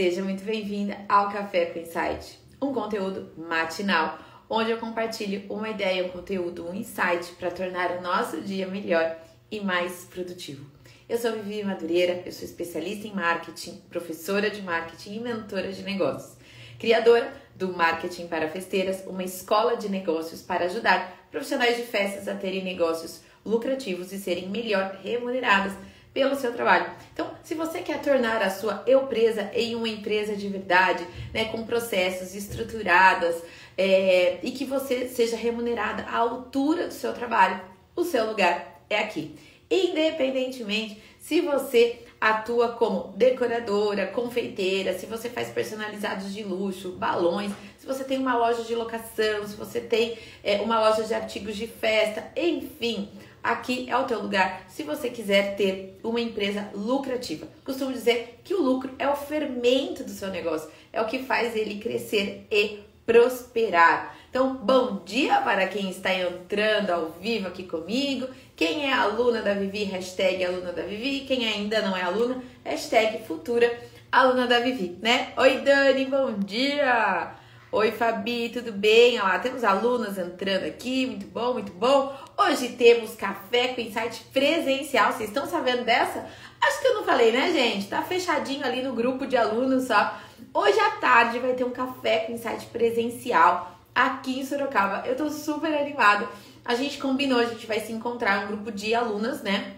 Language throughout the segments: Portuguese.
Seja muito bem-vinda ao Café com Insight, um conteúdo matinal, onde eu compartilho uma ideia, um conteúdo, um insight para tornar o nosso dia melhor e mais produtivo. Eu sou Vivi Madureira, eu sou especialista em marketing, professora de marketing e mentora de negócios, criadora do Marketing para Festeiras, uma escola de negócios para ajudar profissionais de festas a terem negócios lucrativos e serem melhor remuneradas pelo seu trabalho. Então, se você quer tornar a sua empresa em uma empresa de verdade, né, com processos estruturadas é, e que você seja remunerada à altura do seu trabalho, o seu lugar é aqui. Independentemente se você atua como decoradora, confeiteira, se você faz personalizados de luxo, balões, se você tem uma loja de locação, se você tem é, uma loja de artigos de festa, enfim, aqui é o teu lugar se você quiser ter uma empresa lucrativa. Costumo dizer que o lucro é o fermento do seu negócio, é o que faz ele crescer e prosperar. Então, bom dia para quem está entrando ao vivo aqui comigo. Quem é aluna da Vivi, hashtag aluna da Vivi. Quem ainda não é aluna, hashtag futura aluna da Vivi, né? Oi, Dani, bom dia! Oi, Fabi, tudo bem? Olha lá, temos alunas entrando aqui, muito bom, muito bom. Hoje temos café com insight presencial. Vocês estão sabendo dessa? Acho que eu não falei, né, gente? Tá fechadinho ali no grupo de alunos só. Hoje à tarde vai ter um café com insight presencial aqui em Sorocaba. Eu tô super animada. A gente combinou, a gente vai se encontrar um grupo de alunas, né?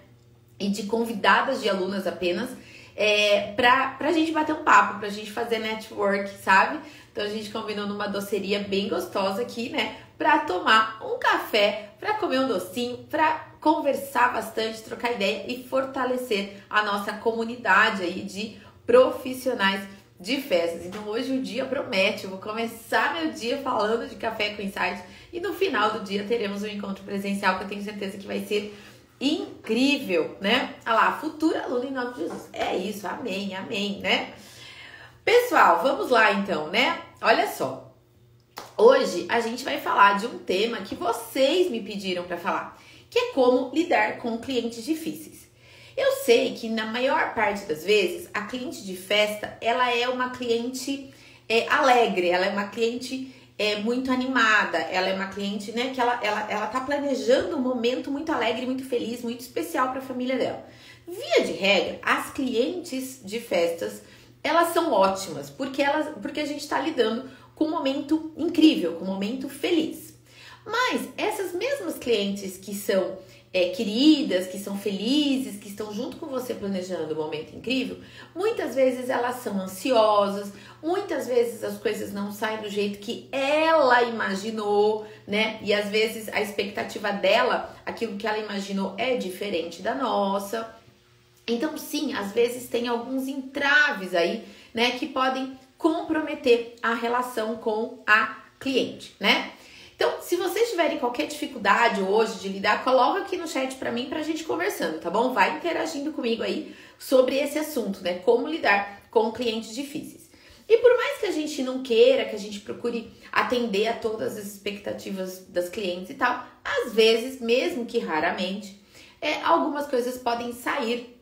E de convidadas de alunas apenas é, pra, pra gente bater um papo, pra gente fazer network, sabe? Então a gente combinou numa doceria bem gostosa aqui, né? Pra tomar um café, pra comer um docinho, pra conversar bastante, trocar ideia e fortalecer a nossa comunidade aí de profissionais de festas. Então hoje o dia promete, eu vou começar meu dia falando de café com insight e no final do dia teremos um encontro presencial que eu tenho certeza que vai ser incrível, né? Olha lá, futura aluna em nome de Jesus. É isso, amém, amém, né? Pessoal, vamos lá então, né? Olha só. Hoje a gente vai falar de um tema que vocês me pediram para falar, que é como lidar com clientes difíceis. Eu sei que na maior parte das vezes a cliente de festa ela é uma cliente é, alegre, ela é uma cliente é muito animada, ela é uma cliente, né, que ela, ela, ela tá planejando um momento muito alegre, muito feliz, muito especial para a família dela. Via de regra, as clientes de festas, elas são ótimas, porque elas, porque a gente está lidando com um momento incrível, com um momento feliz. Mas essas mesmas clientes que são é, queridas, que são felizes, que estão junto com você planejando um momento incrível, muitas vezes elas são ansiosas, muitas vezes as coisas não saem do jeito que ela imaginou, né? E às vezes a expectativa dela, aquilo que ela imaginou, é diferente da nossa. Então, sim, às vezes tem alguns entraves aí, né, que podem comprometer a relação com a cliente, né? Então, se vocês tiverem qualquer dificuldade hoje de lidar, coloca aqui no chat para mim pra gente conversando, tá bom? Vai interagindo comigo aí sobre esse assunto, né? Como lidar com clientes difíceis. E por mais que a gente não queira, que a gente procure atender a todas as expectativas das clientes e tal, às vezes, mesmo que raramente, é, algumas coisas podem sair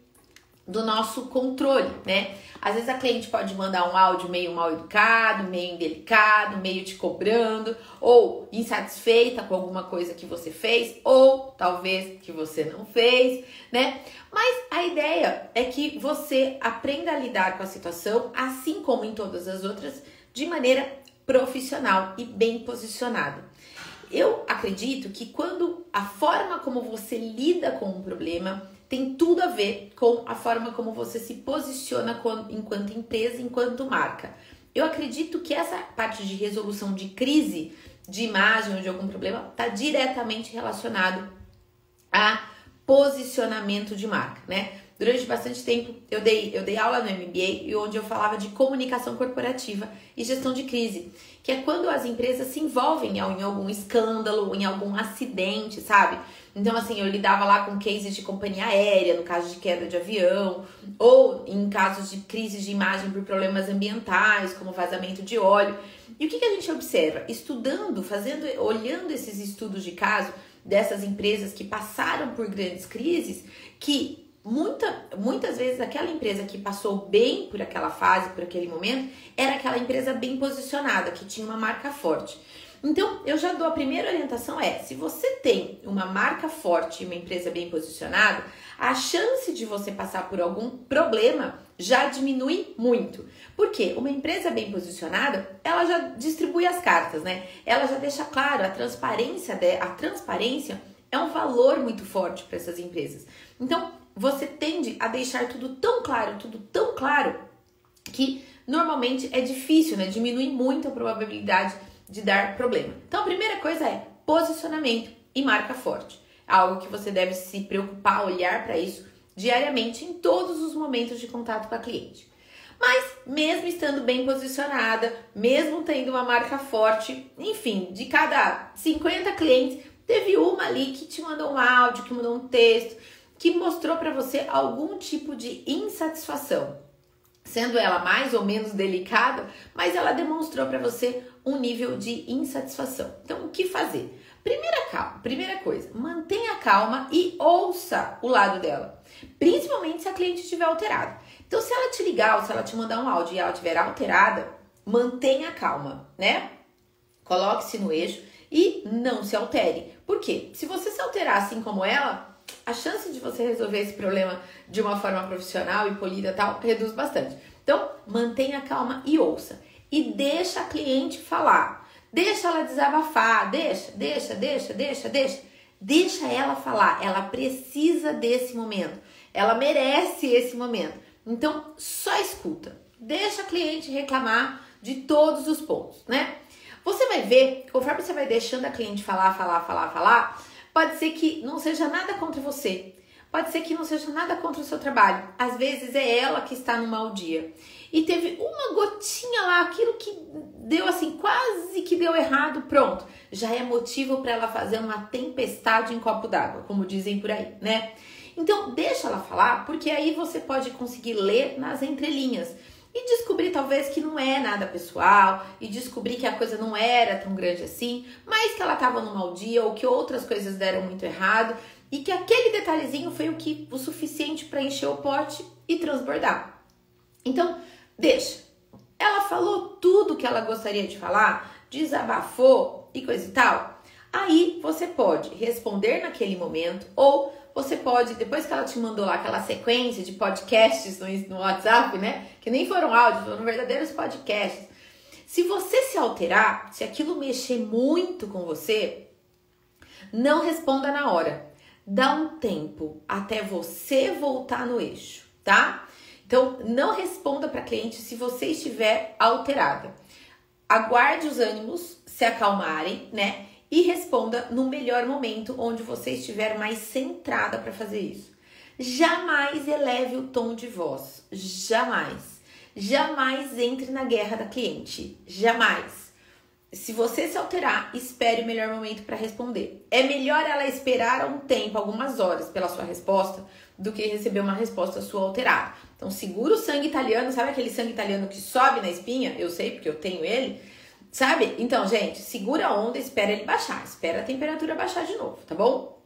do nosso controle, né? Às vezes a cliente pode mandar um áudio meio mal educado, meio indelicado, meio te cobrando, ou insatisfeita com alguma coisa que você fez, ou talvez que você não fez, né? Mas a ideia é que você aprenda a lidar com a situação, assim como em todas as outras, de maneira profissional e bem posicionada. Eu acredito que quando a forma como você lida com um problema tem tudo a ver com a forma como você se posiciona enquanto empresa, enquanto marca. Eu acredito que essa parte de resolução de crise de imagem ou de algum problema está diretamente relacionado a posicionamento de marca, né? Durante bastante tempo eu dei, eu dei aula no MBA e onde eu falava de comunicação corporativa e gestão de crise, que é quando as empresas se envolvem em algum escândalo, em algum acidente, sabe? Então, assim, eu lidava lá com cases de companhia aérea, no caso de queda de avião, ou em casos de crise de imagem por problemas ambientais, como vazamento de óleo. E o que, que a gente observa? Estudando, fazendo, olhando esses estudos de caso dessas empresas que passaram por grandes crises, que muita, muitas vezes aquela empresa que passou bem por aquela fase, por aquele momento, era aquela empresa bem posicionada, que tinha uma marca forte. Então, eu já dou a primeira orientação é: se você tem uma marca forte e uma empresa bem posicionada, a chance de você passar por algum problema já diminui muito. Porque uma empresa bem posicionada, ela já distribui as cartas, né? Ela já deixa claro a transparência, de, a transparência é um valor muito forte para essas empresas. Então, você tende a deixar tudo tão claro, tudo tão claro, que normalmente é difícil, né? Diminui muito a probabilidade de dar problema. Então, a primeira coisa é posicionamento e marca forte. Algo que você deve se preocupar, olhar para isso diariamente em todos os momentos de contato com a cliente. Mas, mesmo estando bem posicionada, mesmo tendo uma marca forte, enfim, de cada 50 clientes, teve uma ali que te mandou um áudio, que mandou um texto, que mostrou para você algum tipo de insatisfação. Sendo ela mais ou menos delicada, mas ela demonstrou para você um nível de insatisfação. Então, o que fazer? Primeira calma, primeira coisa, mantenha calma e ouça o lado dela. Principalmente se a cliente estiver alterada. Então, se ela te ligar ou se ela te mandar um áudio e ela estiver alterada, mantenha calma, né? Coloque-se no eixo e não se altere. Por quê? Se você se alterar assim como ela, a chance de você resolver esse problema de uma forma profissional e polida tal reduz bastante. Então, mantenha calma e ouça. E deixa a cliente falar. Deixa ela desabafar, deixa, deixa, deixa, deixa, deixa. Deixa ela falar. Ela precisa desse momento. Ela merece esse momento. Então, só escuta. Deixa a cliente reclamar de todos os pontos, né? Você vai ver, conforme você vai deixando a cliente falar, falar, falar, falar, pode ser que não seja nada contra você. Pode ser que não seja nada contra o seu trabalho. Às vezes é ela que está no mau dia. E teve uma gotinha lá, aquilo que deu assim, quase que deu errado, pronto. Já é motivo para ela fazer uma tempestade em copo d'água, como dizem por aí, né? Então, deixa ela falar, porque aí você pode conseguir ler nas entrelinhas e descobrir talvez que não é nada pessoal e descobrir que a coisa não era tão grande assim, mas que ela estava no mau dia ou que outras coisas deram muito errado e que aquele detalhezinho foi o que o suficiente para encher o pote e transbordar. Então, deixa. Ela falou tudo que ela gostaria de falar, desabafou e coisa e tal. Aí você pode responder naquele momento ou você pode, depois que ela te mandou lá aquela sequência de podcasts no, no WhatsApp, né? Que nem foram áudios, foram verdadeiros podcasts. Se você se alterar, se aquilo mexer muito com você, não responda na hora. Dá um tempo até você voltar no eixo, tá? Então, não responda para cliente se você estiver alterada. Aguarde os ânimos se acalmarem, né? E responda no melhor momento onde você estiver mais centrada para fazer isso. Jamais eleve o tom de voz, jamais. Jamais entre na guerra da cliente, jamais. Se você se alterar, espere o melhor momento para responder. É melhor ela esperar um tempo, algumas horas, pela sua resposta, do que receber uma resposta sua alterada. Então, segura o sangue italiano, sabe aquele sangue italiano que sobe na espinha? Eu sei porque eu tenho ele Sabe? Então, gente, segura a onda, espera ele baixar, espera a temperatura baixar de novo, tá bom?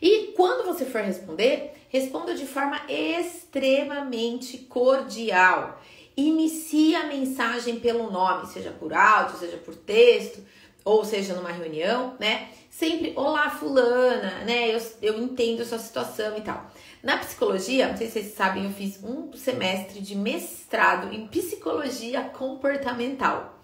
E quando você for responder, responda de forma extremamente cordial. Inicie a mensagem pelo nome, seja por áudio, seja por texto, ou seja numa reunião, né? Sempre, olá, fulana, né? Eu, eu entendo a sua situação e tal. Na psicologia, não sei se vocês sabem, eu fiz um semestre de mestrado em psicologia comportamental.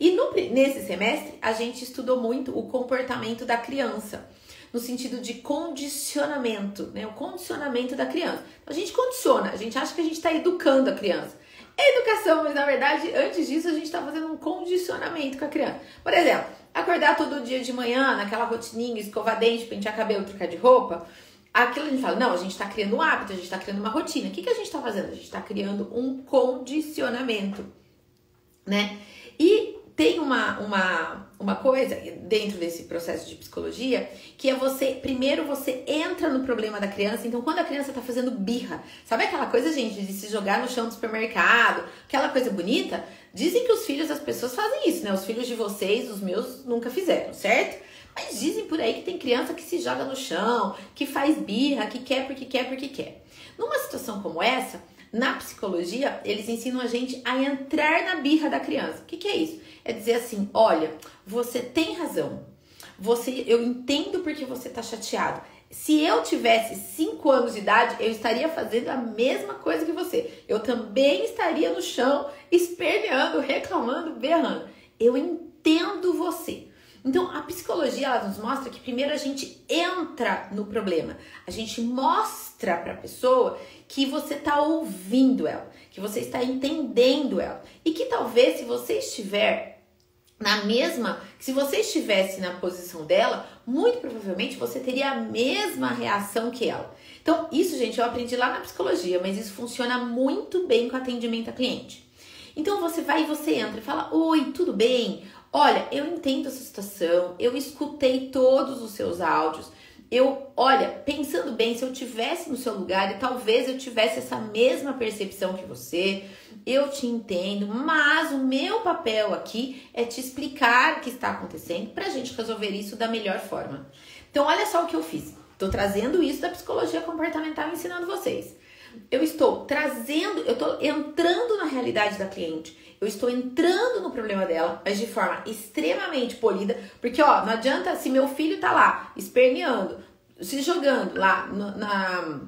E no, nesse semestre, a gente estudou muito o comportamento da criança, no sentido de condicionamento, né? O condicionamento da criança. A gente condiciona, a gente acha que a gente está educando a criança. É educação, mas na verdade, antes disso, a gente está fazendo um condicionamento com a criança. Por exemplo, acordar todo dia de manhã, naquela rotininha, escovar dente, pentear cabelo, trocar de roupa. Aquilo a gente fala, não, a gente está criando um hábito, a gente está criando uma rotina. O que, que a gente está fazendo? A gente está criando um condicionamento, né? E tem uma, uma, uma coisa dentro desse processo de psicologia que é você, primeiro você entra no problema da criança, então quando a criança tá fazendo birra, sabe aquela coisa, gente, de se jogar no chão do supermercado, aquela coisa bonita? Dizem que os filhos das pessoas fazem isso, né? Os filhos de vocês, os meus, nunca fizeram, certo? Mas dizem por aí que tem criança que se joga no chão, que faz birra, que quer porque quer porque quer. Numa situação como essa, na psicologia, eles ensinam a gente a entrar na birra da criança. O que, que é isso? É dizer assim: olha, você tem razão. Você, eu entendo porque você tá chateado. Se eu tivesse 5 anos de idade, eu estaria fazendo a mesma coisa que você. Eu também estaria no chão, esperneando, reclamando, berrando. Eu entendo você. Então, a psicologia ela nos mostra que primeiro a gente entra no problema, a gente mostra para a pessoa que você está ouvindo ela, que você está entendendo ela e que talvez se você estiver na mesma, se você estivesse na posição dela, muito provavelmente você teria a mesma reação que ela. Então, isso, gente, eu aprendi lá na psicologia, mas isso funciona muito bem com atendimento a cliente. Então você vai e você entra e fala: Oi, tudo bem? Olha, eu entendo essa situação, eu escutei todos os seus áudios. Eu, olha, pensando bem, se eu tivesse no seu lugar e talvez eu tivesse essa mesma percepção que você, eu te entendo, mas o meu papel aqui é te explicar o que está acontecendo para a gente resolver isso da melhor forma. Então, olha só o que eu fiz. Estou trazendo isso da psicologia comportamental ensinando vocês. Eu estou trazendo, eu estou entrando na realidade da cliente. Eu estou entrando no problema dela, mas de forma extremamente polida, porque ó, não adianta se meu filho tá lá esperneando, se jogando lá no, na,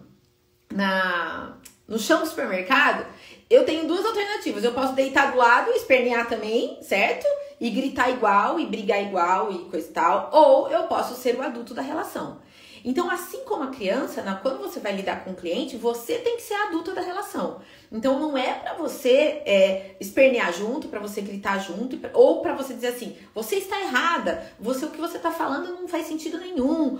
na, no chão do supermercado, eu tenho duas alternativas. Eu posso deitar do lado e espernear também, certo? E gritar igual, e brigar igual, e coisa e tal. Ou eu posso ser o adulto da relação. Então, assim como a criança, quando você vai lidar com o cliente, você tem que ser a adulta da relação. Então, não é para você é, espernear junto, para você gritar junto, ou para você dizer assim, você está errada, você o que você está falando não faz sentido nenhum.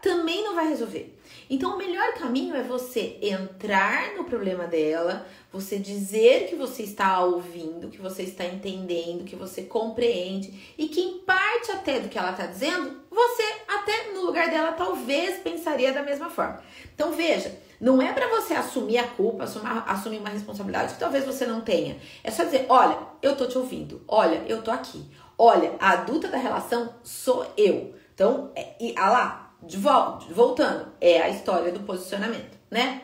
Também não vai resolver. Então, o melhor caminho é você entrar no problema dela, você dizer que você está ouvindo, que você está entendendo, que você compreende e que em parte até do que ela está dizendo, você até no lugar dela talvez pensaria da mesma forma. Então veja, não é para você assumir a culpa, assumir, uma responsabilidade que talvez você não tenha. É só dizer, olha, eu tô te ouvindo, olha, eu tô aqui. Olha, a adulta da relação sou eu. Então, é, e ah lá, de volta, voltando, é a história do posicionamento, né?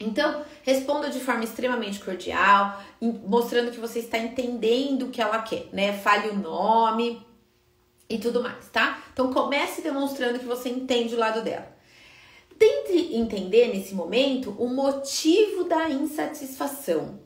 Então, responda de forma extremamente cordial, mostrando que você está entendendo o que ela quer, né? Fale o nome e tudo mais, tá? Então, comece demonstrando que você entende o lado dela. Tente entender nesse momento o motivo da insatisfação,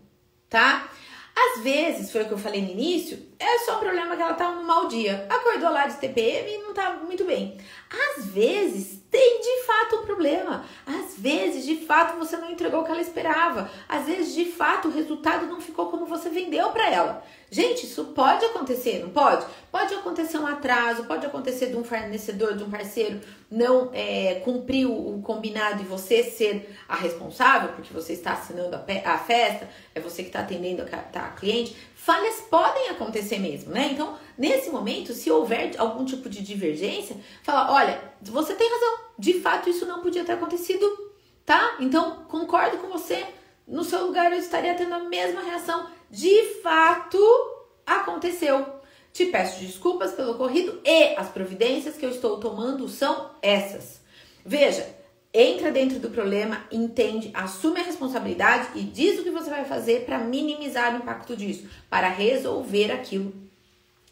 tá? Às vezes, foi o que eu falei no início, é só um problema que ela tá num mau dia. Acordou lá de TPM e não tá muito bem. Às vezes, tem de fato um problema. Às vezes, de fato, você não entregou o que ela esperava. Às vezes, de fato, o resultado não ficou como você vendeu para ela. Gente, isso pode acontecer, não pode? Pode acontecer um atraso, pode acontecer de um fornecedor, de um parceiro não é, cumprir o, combinado e você ser a responsável, porque você está assinando a, festa, é você que está atendendo a, tá, a cliente. Falhas podem acontecer mesmo, né? Então, nesse momento, se houver algum tipo de divergência, fala: olha, você tem razão, de fato isso não podia ter acontecido, tá? Então, concordo com você, no seu lugar eu estaria tendo a mesma reação de fato aconteceu. Te peço desculpas pelo ocorrido e as providências que eu estou tomando são essas. Veja, entra dentro do problema, entende, assume a responsabilidade e diz o que você vai fazer para minimizar o impacto disso, para resolver aquilo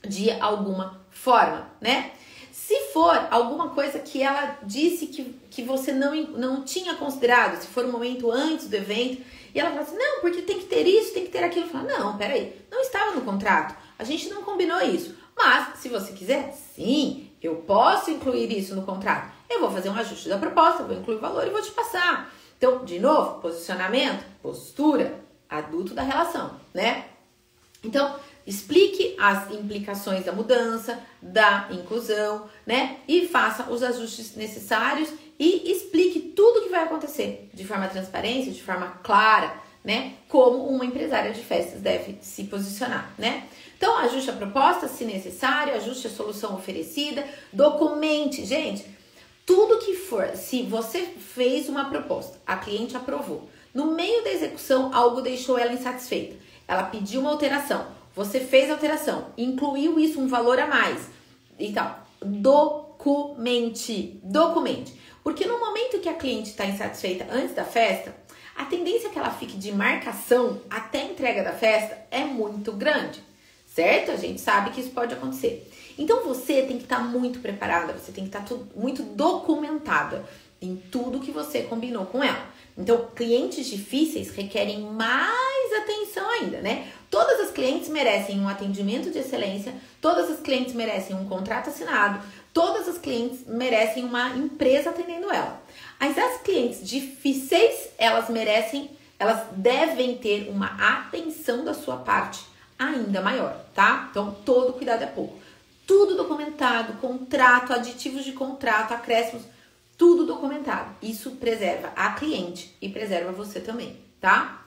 de alguma forma, né? Se for alguma coisa que ela disse que, que você não, não tinha considerado, se for um momento antes do evento, e ela fala assim: não, porque tem que ter isso, tem que ter aquilo. Fala, não, peraí, não estava no contrato, a gente não combinou isso. Mas, se você quiser, sim, eu posso incluir isso no contrato. Eu vou fazer um ajuste da proposta, vou incluir o valor e vou te passar. Então, de novo, posicionamento, postura, adulto da relação, né? Então, explique as implicações da mudança, da inclusão, né? E faça os ajustes necessários e explique tudo o que vai acontecer de forma transparente, de forma clara, né? Como uma empresária de festas deve se posicionar, né? Então, ajuste a proposta se necessário, ajuste a solução oferecida, documente, gente, tudo que for, se você fez uma proposta, a cliente aprovou, no meio da execução algo deixou ela insatisfeita, ela pediu uma alteração, você fez a alteração, incluiu isso um valor a mais e tal documente. Documente. Porque no momento que a cliente está insatisfeita antes da festa, a tendência que ela fique de marcação até a entrega da festa é muito grande, certo? A gente sabe que isso pode acontecer. Então você tem que estar tá muito preparada, você tem que estar tá muito documentada em tudo que você combinou com ela. Então, clientes difíceis requerem mais atenção ainda, né? Todas as clientes merecem um atendimento de excelência, todas as clientes merecem um contrato assinado, todas as clientes merecem uma empresa atendendo ela. Mas as clientes difíceis, elas merecem, elas devem ter uma atenção da sua parte ainda maior, tá? Então, todo cuidado é pouco. Tudo documentado, contrato, aditivos de contrato, acréscimos, tudo documentado. Isso preserva a cliente e preserva você também, tá?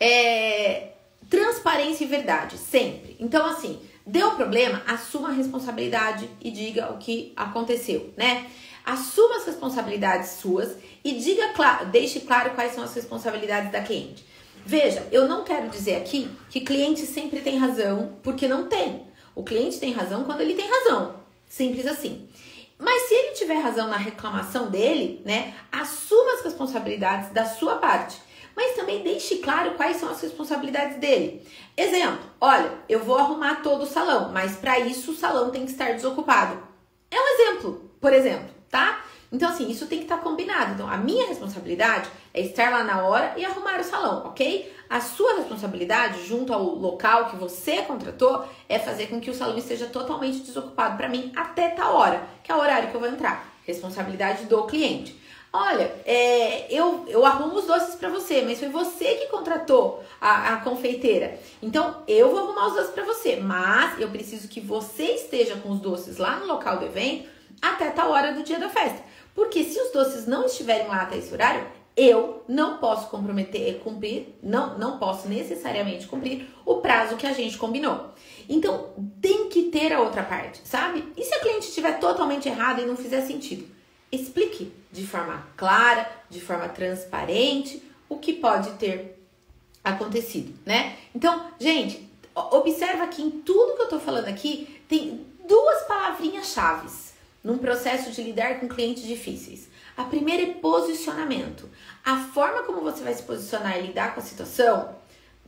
É, transparência e verdade, sempre. Então, assim, deu problema, assuma a responsabilidade e diga o que aconteceu, né? Assuma as responsabilidades suas e diga, deixe claro quais são as responsabilidades da cliente. Veja, eu não quero dizer aqui que cliente sempre tem razão, porque não tem. O cliente tem razão quando ele tem razão. Simples assim. Mas se ele tiver razão na reclamação dele, né, assuma as responsabilidades da sua parte. Mas também deixe claro quais são as responsabilidades dele. Exemplo: olha, eu vou arrumar todo o salão, mas para isso o salão tem que estar desocupado. É um exemplo, por exemplo, tá? Então, assim, isso tem que estar tá combinado. Então, a minha responsabilidade é estar lá na hora e arrumar o salão, ok? A sua responsabilidade, junto ao local que você contratou, é fazer com que o salão esteja totalmente desocupado para mim até tal hora, que é o horário que eu vou entrar. Responsabilidade do cliente. Olha, é, eu, eu arrumo os doces para você, mas foi você que contratou a, a confeiteira. Então, eu vou arrumar os doces para você, mas eu preciso que você esteja com os doces lá no local do evento até tal hora do dia da festa. Porque se os doces não estiverem lá até esse horário, eu não posso comprometer, cumprir, não, não posso necessariamente cumprir o prazo que a gente combinou. Então, tem que ter a outra parte, sabe? E se a cliente estiver totalmente errada e não fizer sentido? Explique de forma clara, de forma transparente, o que pode ter acontecido, né? Então, gente, observa que em tudo que eu tô falando aqui tem duas palavrinhas chaves num processo de lidar com clientes difíceis. A primeira é posicionamento. A forma como você vai se posicionar e lidar com a situação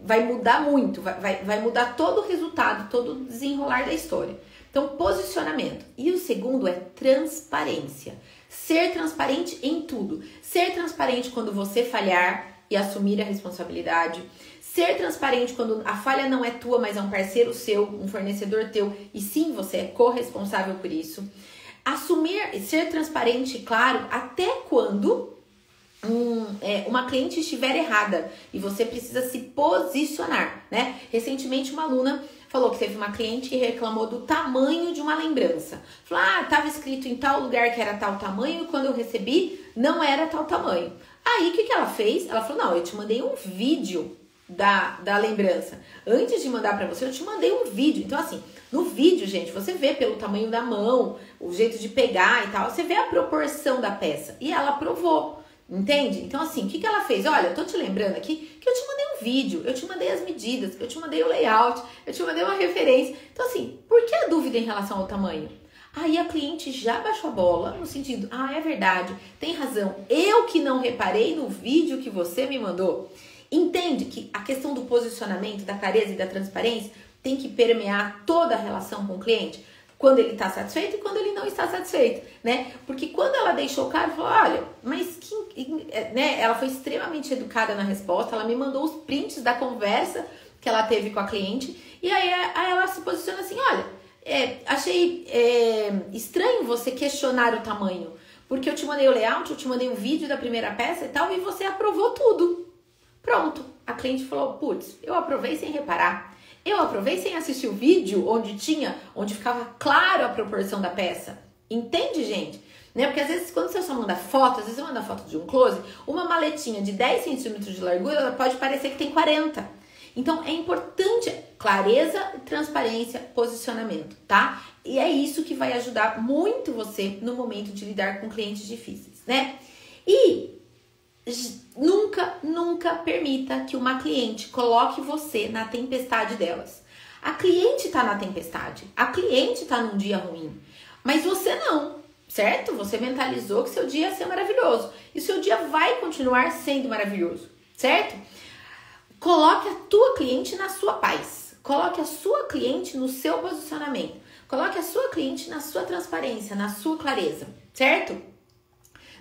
vai mudar muito, vai, vai, vai mudar todo o resultado, todo o desenrolar da história. Então, posicionamento. E o segundo é transparência. Ser transparente em tudo. Ser transparente quando você falhar e assumir a responsabilidade. Ser transparente quando a falha não é tua, mas é um parceiro seu, um fornecedor teu, e sim você é corresponsável por isso assumir, ser transparente e claro até quando um, é, uma cliente estiver errada e você precisa se posicionar, né? Recentemente uma aluna falou que teve uma cliente que reclamou do tamanho de uma lembrança. Falou, ah, estava escrito em tal lugar que era tal tamanho e quando eu recebi não era tal tamanho. Aí o que, que ela fez? Ela falou, não, eu te mandei um vídeo da, da lembrança. Antes de mandar para você, eu te mandei um vídeo. Então, assim, no vídeo, gente, você vê pelo tamanho da mão, o jeito de pegar e tal, você vê a proporção da peça. E ela provou, entende? Então, assim, o que, que ela fez? Olha, eu tô te lembrando aqui que eu te mandei um vídeo, eu te mandei as medidas, eu te mandei o layout, eu te mandei uma referência. Então, assim, por que a dúvida em relação ao tamanho? Aí a cliente já baixou a bola no sentido, ah, é verdade, tem razão, eu que não reparei no vídeo que você me mandou. Entende que a questão do posicionamento, da clareza e da transparência tem que permear toda a relação com o cliente, quando ele está satisfeito e quando ele não está satisfeito, né? Porque quando ela deixou claro, falou, olha, mas que, é, né? Ela foi extremamente educada na resposta, ela me mandou os prints da conversa que ela teve com a cliente e aí, aí ela se posiciona assim, olha, é, achei é, estranho você questionar o tamanho, porque eu te mandei o layout, eu te mandei o vídeo da primeira peça e tal, e você aprovou tudo. Pronto. A cliente falou, putz, eu aprovei sem reparar. Eu aprovei sem assistir o vídeo onde tinha, onde ficava claro a proporção da peça. Entende, gente? Né? Porque às vezes quando você só manda foto, às vezes você manda foto de um close, uma maletinha de 10 centímetros de largura, ela pode parecer que tem 40. Então é importante clareza, transparência, posicionamento, tá? E é isso que vai ajudar muito você no momento de lidar com clientes difíceis, né? E nunca, nunca permita que uma cliente coloque você na tempestade delas. A cliente está na tempestade, a cliente está num dia ruim, mas você não, certo? Você mentalizou que seu dia ia ser maravilhoso e seu dia vai continuar sendo maravilhoso, certo? Coloque a tua cliente na sua paz, coloque a sua cliente no seu posicionamento, coloque a sua cliente na sua transparência, na sua clareza, certo?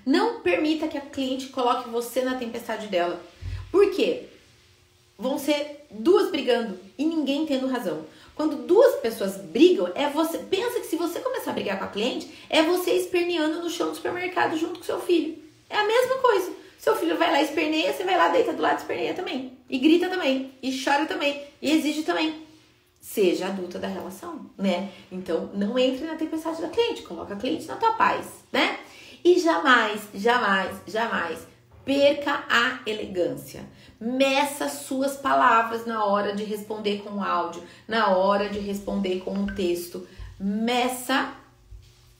Não permita que a cliente coloque você na tempestade dela. Por quê? Vão ser duas brigando e ninguém tendo razão. Quando duas pessoas brigam, é você. Pensa que se você começar a brigar com a cliente, é você esperneando no chão do supermercado junto com seu filho. É a mesma coisa. Seu filho vai lá, esperneia, você vai lá, deita do lado, esperneia também. E grita também. E chora também. E exige também. Seja adulta da relação, né? Então, não entre na tempestade da cliente. Coloca a cliente na tua paz, né? E jamais, jamais, jamais perca a elegância. Meça suas palavras na hora de responder com áudio, na hora de responder com um texto. Meça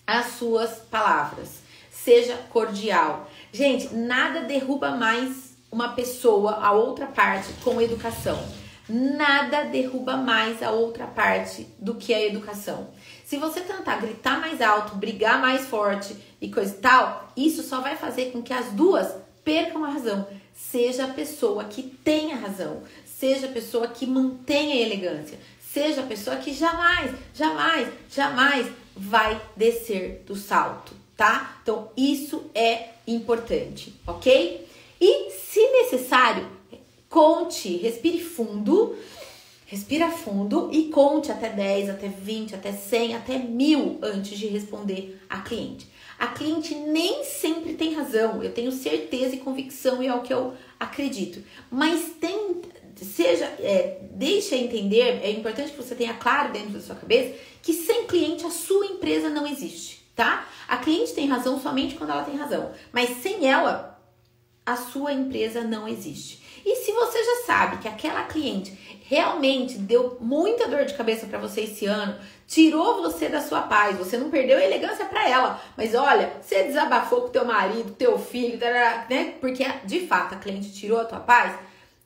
as suas palavras. Seja cordial. Gente, nada derruba mais uma pessoa, a outra parte, com educação. Nada derruba mais a outra parte do que a educação. Se você tentar gritar mais alto, brigar mais forte e coisa e tal, isso só vai fazer com que as duas percam a razão. Seja a pessoa que tenha razão, seja a pessoa que mantenha a elegância, seja a pessoa que jamais, jamais, jamais vai descer do salto, tá? Então isso é importante, ok? E se necessário, conte, respire fundo, respira fundo e conte até 10, até 20, até 100, até 1000 antes de responder a cliente. A cliente nem sempre tem razão, eu tenho certeza e convicção e é o que eu acredito. Mas tem, seja, é, deixa entender, é importante que você tenha claro dentro da sua cabeça que sem cliente a sua empresa não existe, tá? A cliente tem razão somente quando ela tem razão, mas sem ela a sua empresa não existe. E se você já sabe que aquela cliente realmente deu muita dor de cabeça para você esse ano, tirou você da sua paz, você não perdeu a elegância para ela, mas olha, você desabafou com teu marido, teu filho, né? Porque de fato a cliente tirou a tua paz.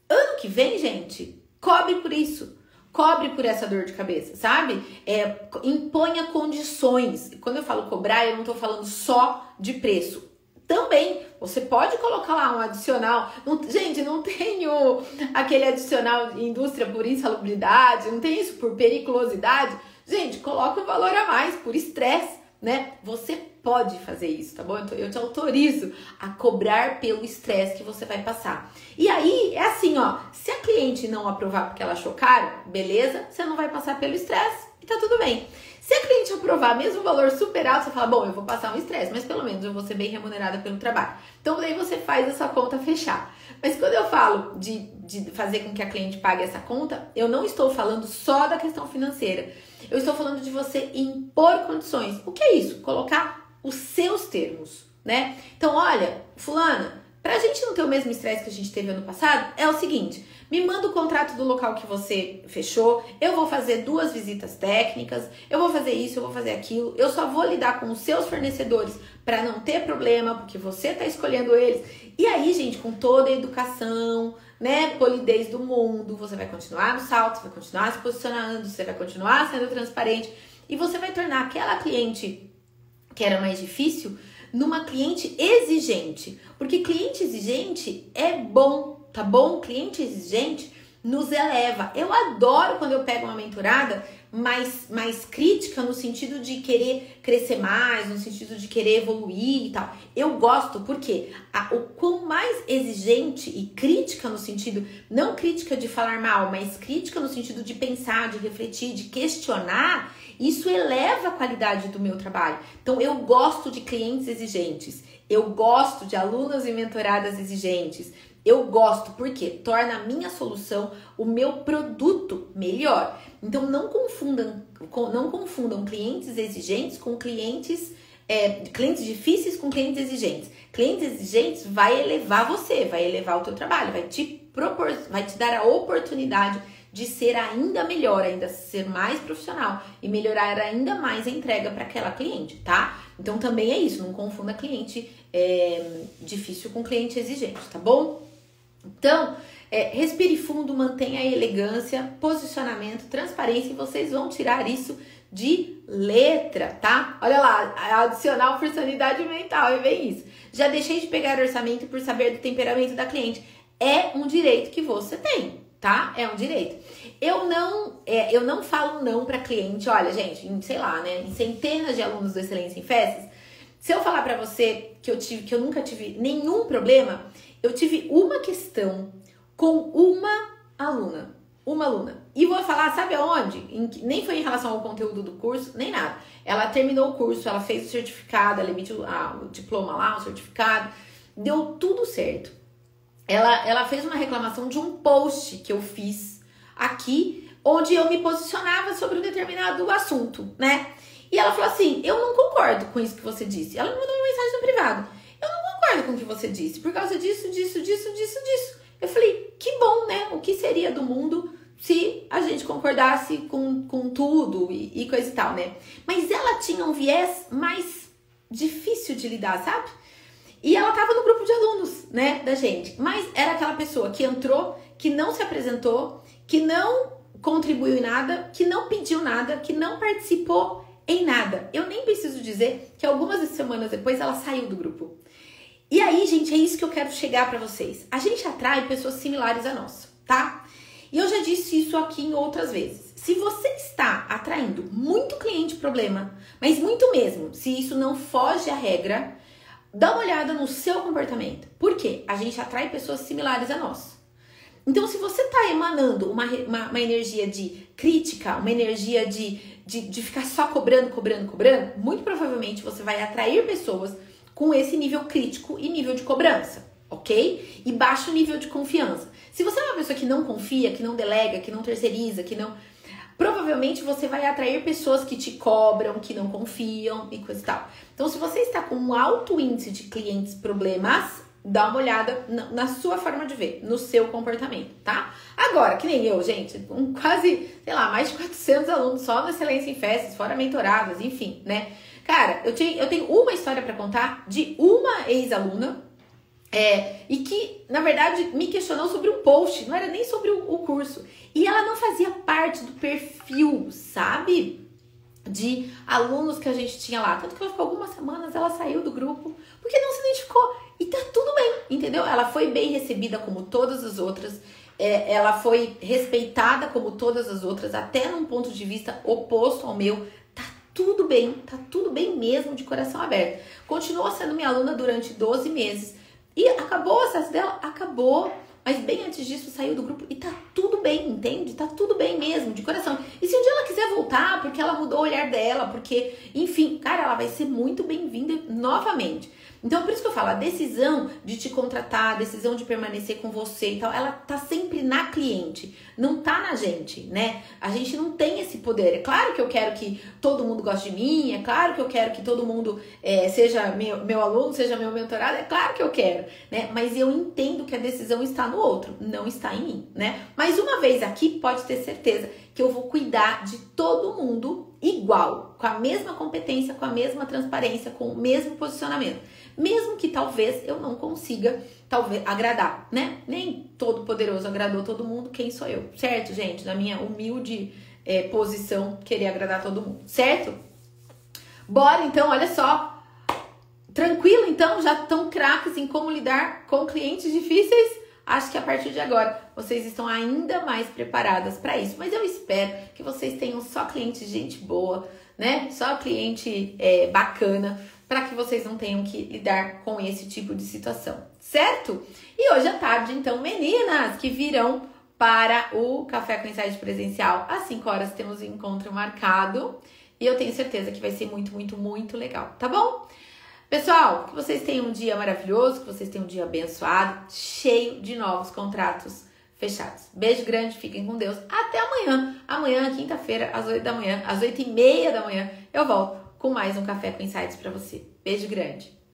Ano que vem, gente, cobre por isso. Cobre por essa dor de cabeça, sabe? É, imponha condições. Quando eu falo cobrar, eu não tô falando só de preço também você pode colocar lá um adicional. Não, gente, não tenho aquele adicional indústria por insalubridade, não tem isso por periculosidade. Gente, coloca um valor a mais por estresse, né? Você pode fazer isso, tá bom? Então, eu te autorizo a cobrar pelo estresse que você vai passar. E aí, é assim, ó, se a cliente não aprovar porque ela achou caro, beleza, você não vai passar pelo estresse e tá tudo bem. Se a cliente aprovar mesmo o valor super alto, você fala, bom, eu vou passar um estresse, mas pelo menos eu vou ser bem remunerada pelo trabalho. Então daí você faz essa conta fechar. Mas quando eu falo de, de fazer com que a cliente pague essa conta, eu não estou falando só da questão financeira. Eu estou falando de você impor condições. O que é isso? Colocar os seus termos, né? Então, olha, fulana, pra gente não ter o mesmo estresse que a gente teve ano passado, é o seguinte: me manda o contrato do local que você fechou. Eu vou fazer duas visitas técnicas. Eu vou fazer isso, eu vou fazer aquilo. Eu só vou lidar com os seus fornecedores para não ter problema, porque você está escolhendo eles. E aí, gente, com toda a educação, né, polidez do mundo, você vai continuar no salto, você vai continuar se posicionando, você vai continuar sendo transparente e você vai tornar aquela cliente que era mais difícil numa cliente exigente. Porque cliente exigente é bom tá bom? Cliente exigente nos eleva. Eu adoro quando eu pego uma mentorada mais, mais crítica no sentido de querer crescer mais, no sentido de querer evoluir e tal. Eu gosto porque a, o quão mais exigente e crítica no sentido, não crítica de falar mal, mas crítica no sentido de pensar, de refletir, de questionar, isso eleva a qualidade do meu trabalho. Então eu gosto de clientes exigentes. Eu gosto de alunas e mentoradas exigentes. Eu gosto porque torna a minha solução, o meu produto melhor. Então não confundam, não confundam clientes exigentes com clientes é, clientes difíceis com clientes exigentes. Clientes exigentes vai elevar você, vai elevar o teu trabalho, vai te propor, vai te dar a oportunidade de ser ainda melhor, ainda ser mais profissional e melhorar ainda mais a entrega para aquela cliente, tá? Então também é isso, não confunda cliente é, difícil com cliente exigente, tá bom? Então, É, respire fundo, mantenha a elegância, posicionamento, transparência e vocês vão tirar isso de letra, tá? Olha lá, adicional por sanidade mental, é bem isso. Já deixei de pegar orçamento por saber do temperamento da cliente. É um direito que você tem, tá? É um direito. Eu não, é, eu não falo não para cliente. Olha, gente, em, sei lá, né, em centenas de alunos do Excelência em Festas, se eu falar para você que eu tive, que eu nunca tive nenhum problema, eu tive uma questão com uma aluna uma aluna. E vou falar, sabe aonde? Em, nem foi em relação ao conteúdo do curso, nem nada. Ela terminou o curso, ela fez o certificado, ela emitiu ah, o diploma lá, o certificado, deu tudo certo. Ela, ela fez uma reclamação de um post que eu fiz aqui, onde eu me posicionava sobre um determinado assunto, né? E ela falou assim: Eu não concordo com isso que você disse. Ela me mandou uma mensagem no privado. Concordo com o que você disse, por causa disso, disso, disso, disso, disso. Eu falei, que bom, né? O que seria do mundo se a gente concordasse com, com tudo e, e coisa e tal, né? Mas ela tinha um viés mais difícil de lidar, sabe? E ela tava no grupo de alunos, né, da gente. Mas era aquela pessoa que entrou, que não se apresentou, que não contribuiu em nada, que não pediu nada, que não participou em nada. Eu nem preciso dizer que algumas semanas depois ela saiu do grupo. E aí, gente, é isso que eu quero chegar para vocês. A gente atrai pessoas similares a nós, tá? E eu já disse isso aqui em outras vezes. Se você está atraindo muito cliente problema, mas muito mesmo, se isso não foge à regra, dá uma olhada no seu comportamento. Por quê? A gente atrai pessoas similares a nós. Então, se você está emanando uma, uma, uma, energia de crítica, uma energia de, de, de ficar só cobrando, cobrando, cobrando, muito provavelmente você vai atrair pessoas com esse nível crítico e nível de cobrança, ok? E baixo nível de confiança. Se você é uma pessoa que não confia, que não delega, que não terceiriza, que não. Provavelmente você vai atrair pessoas que te cobram, que não confiam e coisa e tal. Então, se você está com um alto índice de clientes problemas, dá uma olhada na, sua forma de ver, no seu comportamento, tá? Agora, que nem eu, gente, com quase, sei lá, mais de 400 alunos só no Excelência em Festas, fora mentoradas, enfim, né? Cara, eu, tinha, eu tenho uma história para contar de uma ex-aluna é, e que, na verdade, me questionou sobre um post, não era nem sobre o, o curso. E ela não fazia parte do perfil, sabe? De alunos que a gente tinha lá. Tanto que ela ficou algumas semanas, ela saiu do grupo, porque não se identificou. E tá tudo bem, entendeu? Ela foi bem recebida como todas as outras. É, ela foi respeitada como todas as outras, até num ponto de vista oposto ao meu tudo bem, tá tudo bem mesmo, de coração aberto. Continuou sendo minha aluna durante 12 meses. E acabou o acesso dela? Acabou. Mas bem antes disso saiu do grupo e tá tudo bem, entende? Tá tudo bem mesmo, de coração. E se um dia ela quiser voltar, porque ela mudou o olhar dela, porque, enfim, cara, ela vai ser muito bem-vinda novamente. Então, por isso que eu falo, a decisão de te contratar, a decisão de permanecer com você e tal, ela tá sempre na cliente, não tá na gente, né? A gente não tem esse poder. É claro que eu quero que todo mundo goste de mim, é claro que eu quero que todo mundo é, seja meu, meu aluno, seja meu mentorado, é claro que eu quero, né? Mas eu entendo que a decisão está no outro, não está em mim, né? Mas uma vez aqui, pode ter certeza que eu vou cuidar de todo mundo igual, com a mesma competência, com a mesma transparência, com o mesmo posicionamento. Mesmo que talvez eu não consiga talvez agradar, né? Nem todo poderoso agradou todo mundo, quem sou eu? Certo, gente? Na minha humilde é, posição, querer agradar todo mundo, certo? Bora então, olha só. Tranquilo então, já estão craques em como lidar com clientes difíceis? Acho que a partir de agora vocês estão ainda mais preparadas para isso. Mas eu espero que vocês tenham só clientes de gente boa, né? Só cliente é, bacana, para que vocês não tenham que lidar com esse tipo de situação, certo? E hoje à tarde, então, meninas que virão para o Café com Insight presencial, às 5 horas temos um encontro marcado. E eu tenho certeza que vai ser muito, muito, muito legal, tá bom? Pessoal, que vocês tenham um dia maravilhoso, que vocês tenham um dia abençoado, cheio de novos contratos fechados. Beijo grande, fiquem com Deus. Até amanhã. Amanhã, quinta-feira, às 8 da manhã, às 8 e meia da manhã, eu volto com mais um Café com Insights para você. Beijo grande.